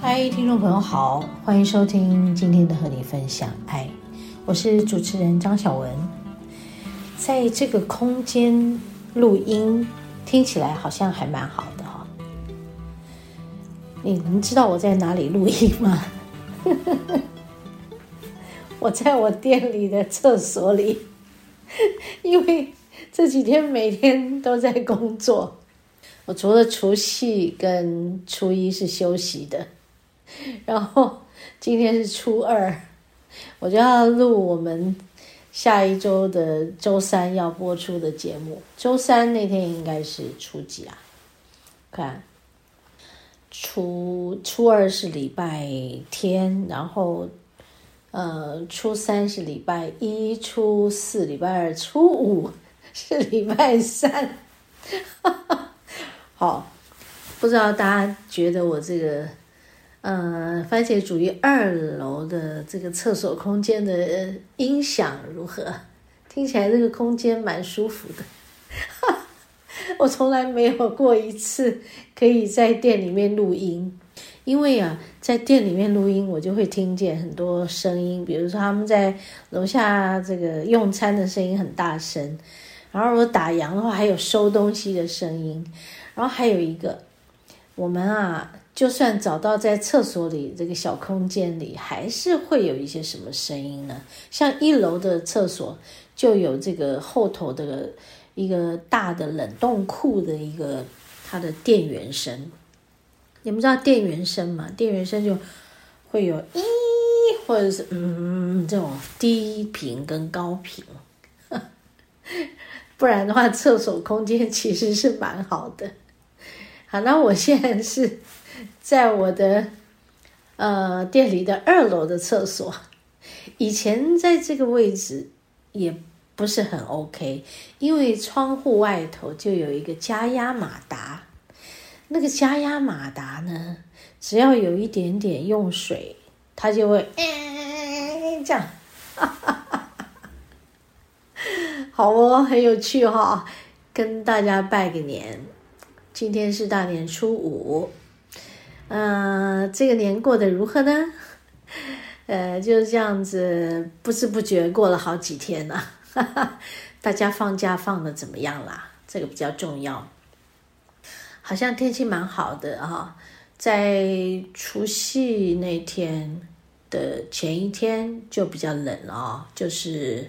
嗨，听众朋友好，欢迎收听今天的和你分享爱，我是主持人张小文。在这个空间录音，听起来好像还蛮好的哈。你们知道我在哪里录音吗？我在我店里的厕所里，因为这几天每天都在工作，我除了除夕跟初一是休息的。然后今天是初二，我就要录我们下一周的周三要播出的节目。周三那天应该是初几啊？看，初初二是礼拜天，然后呃初三是礼拜一，初四礼拜二，初五 是礼拜三。好，不知道大家觉得我这个。呃，番茄主义二楼的这个厕所空间的音响如何？听起来这个空间蛮舒服的。我从来没有过一次可以在店里面录音，因为啊，在店里面录音，我就会听见很多声音，比如说他们在楼下这个用餐的声音很大声，然后如果打烊的话，还有收东西的声音，然后还有一个，我们啊。就算找到在厕所里这个小空间里，还是会有一些什么声音呢？像一楼的厕所就有这个后头的一个大的冷冻库的一个它的电源声。你们知道电源声吗？电源声就会有咦，或者是嗯这种低频跟高频，不然的话，厕所空间其实是蛮好的。好，那我现在是。在我的呃店里的二楼的厕所，以前在这个位置也不是很 OK，因为窗户外头就有一个加压马达，那个加压马达呢，只要有一点点用水，它就会嗯这样，好哦，很有趣哈、哦，跟大家拜个年，今天是大年初五。呃，这个年过得如何呢？呃，就是这样子，不知不觉过了好几天了。哈哈，大家放假放的怎么样啦？这个比较重要。好像天气蛮好的哈、哦，在除夕那天的前一天就比较冷哦，就是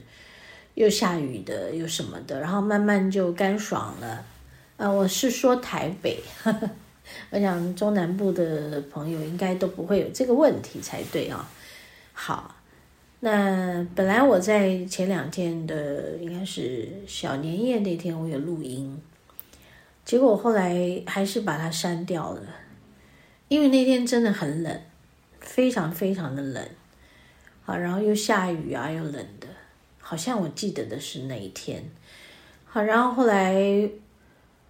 又下雨的，又什么的，然后慢慢就干爽了。呃，我是说台北。我想中南部的朋友应该都不会有这个问题才对啊。好，那本来我在前两天的应该是小年夜那天我有录音，结果后来还是把它删掉了，因为那天真的很冷，非常非常的冷，好，然后又下雨啊，又冷的，好像我记得的是那一天，好，然后后来。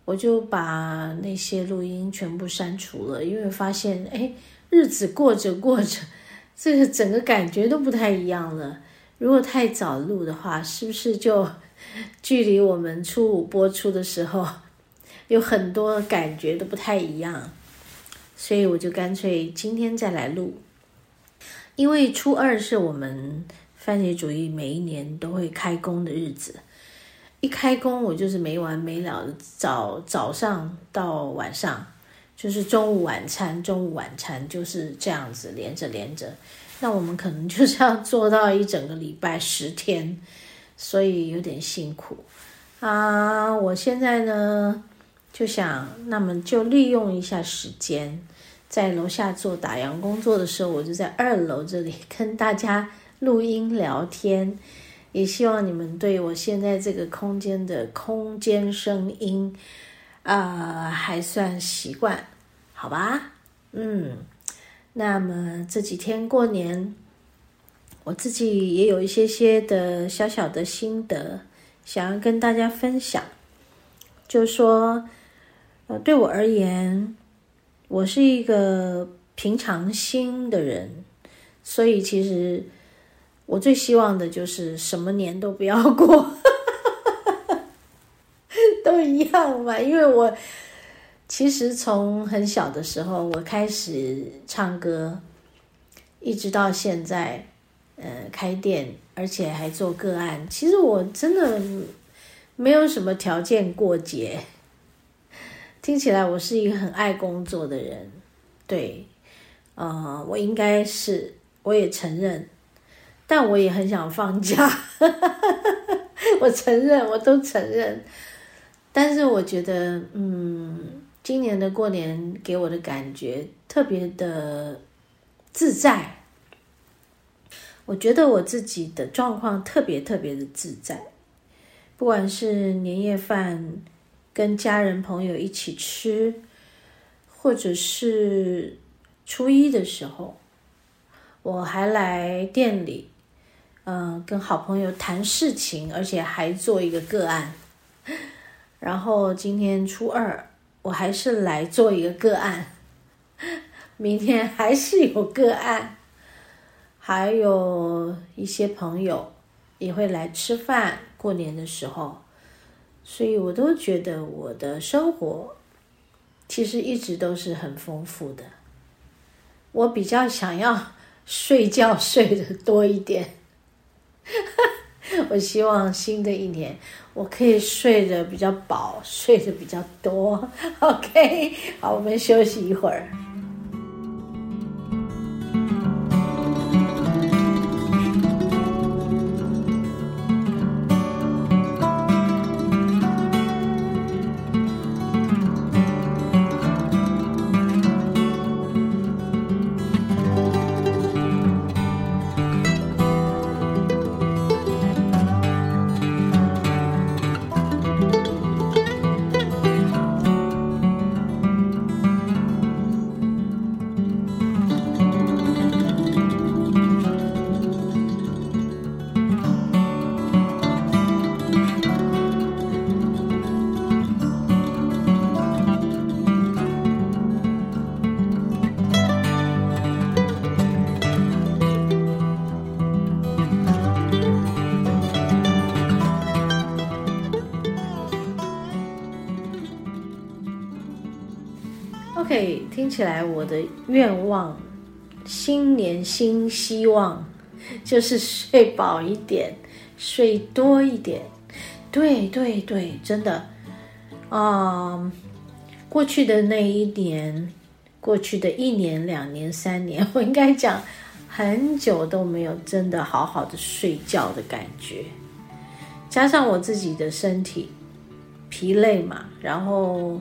我就把那些录音全部删除了，因为发现，哎，日子过着过着，这个整个感觉都不太一样了。如果太早录的话，是不是就 距离我们初五播出的时候有很多感觉都不太一样？所以我就干脆今天再来录，因为初二是我们番茄主义每一年都会开工的日子。一开工，我就是没完没了的，早早上到晚上，就是中午晚餐，中午晚餐就是这样子连着连着。那我们可能就是 要做到一整个礼拜十天，所以有点辛苦啊。我现在呢就想，那么就利用一下时间，在楼下做打烊工作的时候，我就在二楼这里 跟大家录音聊天。也希望你们对我现在这个空间的空间声音，啊、呃，还算习惯，好吧？嗯。那么这几天过年，我自己也有一些些的小小的心得，想要跟大家分享。就是说，呃，对我而言，我是一个平常心的人，所以其实我最希望的就是什么年都不要过，都一样嘛，因为我。其实从很小的时候，我开始唱歌，一直到现在，呃，开店，而且还做个案。其实我真的没有什么条件过节。听起来我是一个很爱工作的人，对，呃，我应该是，我也承认，但我也很想放假。我承认，我都承认，但是我觉得，嗯。今年的过年给我的感觉特别的自在，我觉得我自己的状况特别特别的自在，不管是年夜饭跟家人朋友一起吃，或者是初一的时候，我还来店里，嗯、跟好朋友谈事情，而且还做一个个案，然后今天初二。我还是来做一个个案，明天还是有个案，还有一些朋友也会来吃饭。过年的时候，所以我都觉得我的生活其实一直都是很丰富的。我比较想要睡觉睡得多一点。我希望新的一年我可以睡得比较饱，睡得比较多。OK，好，我们休息一会儿。起来我的愿望，新年新希望，就是睡饱一点，睡多一点。对对对，真的，啊、嗯，过去的那一年，过去的一年、两年、三年，我应该讲很久都没有真的好好的睡觉的感觉，加上我自己的身体疲累嘛，然后。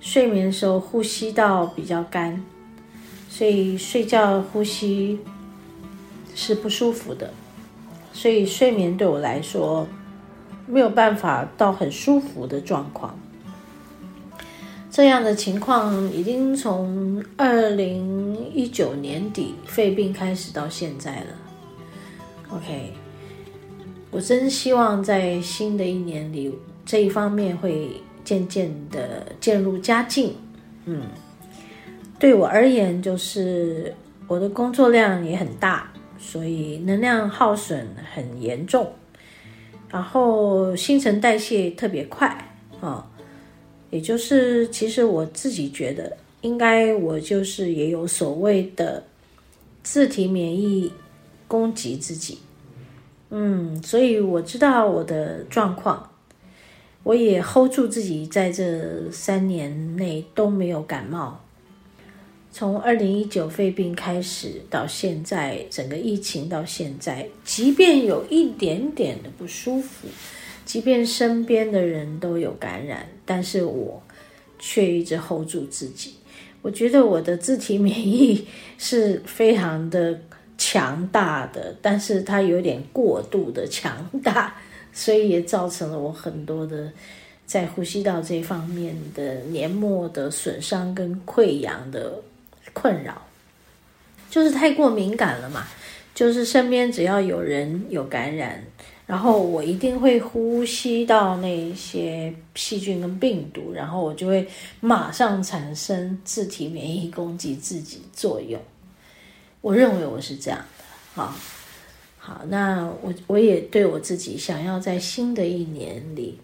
睡眠的时候呼吸道比较干，所以睡觉呼吸是不舒服的，所以睡眠对我来说没有办法到很舒服的状况。这样的情况已经从二零一九年底肺病开始到现在了。OK，我真希望在新的一年里这一方面会。渐渐的渐入佳境，嗯，对我而言，就是我的工作量也很大，所以能量耗损很严重，然后新陈代谢特别快啊、也就是其实我自己觉得，应该我就是也有所谓的自体免疫攻击自己，嗯，所以我知道我的状况。我也 hold 住自己，在这三年内都没有感冒。从二零一九肺病开始到现在，整个疫情到现在，即便有一点点的不舒服，即便身边的人都有感染，但是我却一直 hold 住自己。我觉得我的自体免疫是非常的强大的，但是它有点过度的强大。所以也造成了我很多的在呼吸道这方面的黏膜的损伤跟溃疡的困扰，就是太过敏感了嘛。就是身边只要有人有感染，然后我一定会呼吸到那些细菌跟病毒，然后我就会马上产生自体免疫攻击自己作用。我认为我是这样的啊。好，那我我也对我自己想要在新的一年里，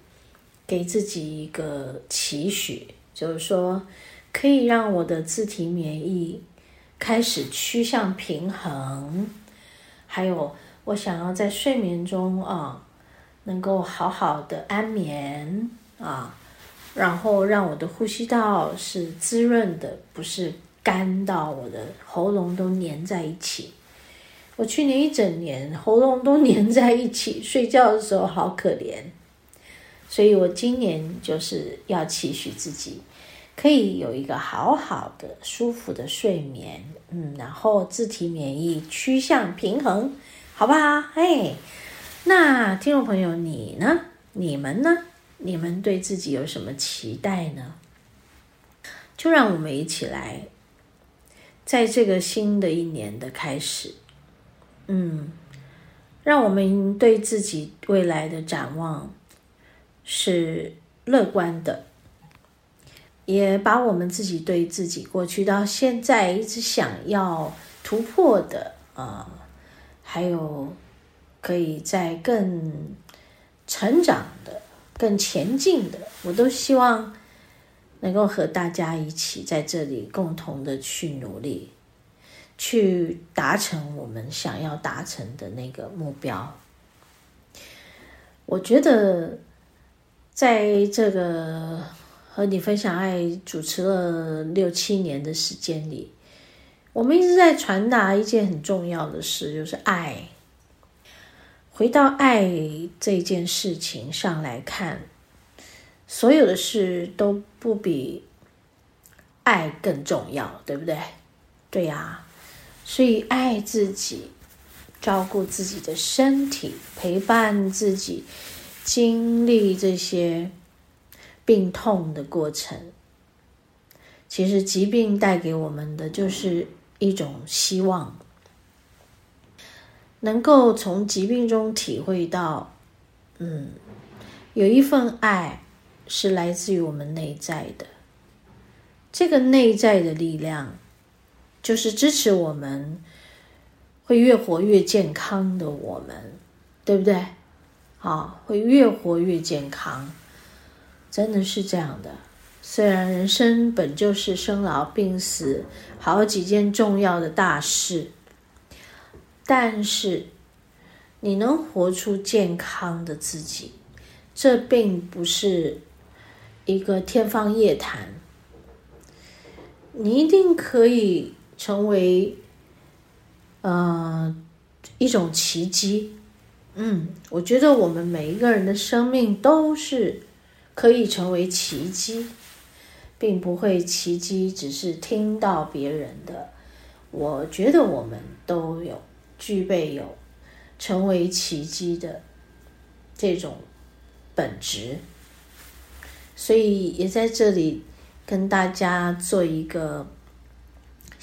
给自己一个期许，就是说可以让我的自体免疫开始趋向平衡，还有我想要在睡眠中啊，能够好好的安眠啊，然后让我的呼吸道是滋润的，不是干到我的喉咙都粘在一起。我去年一整年喉咙都 黏在一起，睡觉的时候好可怜，所以我今年就是要期许自己可以有一个好好的、舒服的睡眠，嗯，然后自体免疫趋向平衡，好不好？哎，那听众朋友，你呢？你们呢？你们对自己有什么期待呢？就让我们一起来，在这个新的一年的开始。嗯，让我们对自己未来的展望是乐观的，也把我们自己对自己过去到现在一直想要突破的啊，还有可以在更成长的、更前进的，我都希望能够和大家一起在这里共同的去努力。去达成我们想要达成的那个目标。我觉得，在这个和你分享爱主持了六七年的时间里，我们一直在传达一件很重要的事，就是爱。回到爱这件事情上来看，所有的事都不比爱更重要，对不对？对呀。所以，爱自己，照顾自己的身体，陪伴自己，经历这些病痛的过程。其实，疾病带给我们的就是一种希望，能够从疾病中体会到，嗯，有一份爱是来自于我们内在的，这个内在的力量。就是支持我们会越活越健康的我们，对不对？啊，会越活越健康，真的是这样的。虽然人生本就是生老病死好几件重要的大事，但是你能活出健康的自己，这并不是一个天方夜谭。你一定可以。成为，呃，一种奇迹。嗯，我觉得我们每一个人的生命都是可以成为奇迹，并不会奇迹只是听到别人的。我觉得我们都有具备有成为奇迹的这种本质，所以也在这里跟大家做一个。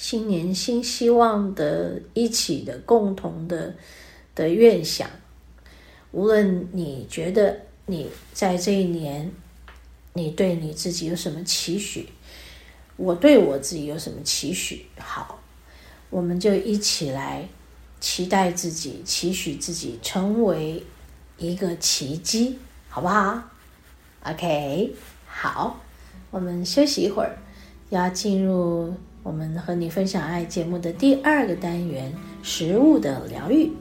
新年新希望的，一起的共同的的愿想。无论你觉得你在这一年，你对你自己有什么期许，我对我自己有什么期许，好，我们就一起来期待自己，期许自己成为一个奇迹，好不好？OK，好，我们休息一会儿，要进入。我们和你分享爱节目的第二个单元，食物的疗愈。